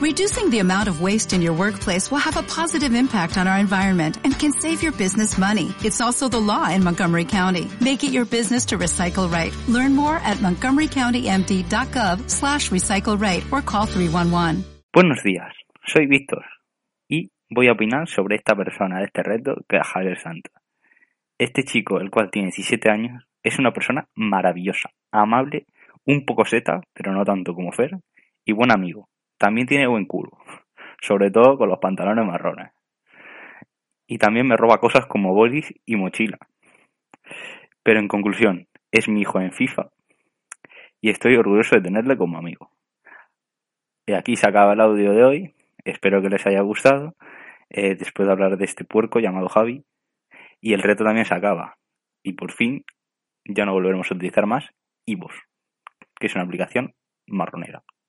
Reducing the amount of waste in your workplace will have a positive impact on our environment and can save your business money. It's also the law in Montgomery County. Make it your business to recycle right. Learn more at montgomerycountymd.gov slash recycle right or call 311. Buenos días, soy Víctor y voy a opinar sobre esta persona de este reto que es Javier Santos. Este chico, el cual tiene 17 años, es una persona maravillosa, amable, un poco seta, pero no tanto como Fer, y buen amigo. También tiene buen culo, sobre todo con los pantalones marrones. Y también me roba cosas como bolis y mochila. Pero en conclusión, es mi hijo en FIFA y estoy orgulloso de tenerle como amigo. Y aquí se acaba el audio de hoy. Espero que les haya gustado. Eh, después de hablar de este puerco llamado Javi. Y el reto también se acaba. Y por fin ya no volveremos a utilizar más Ivos, que es una aplicación marronera.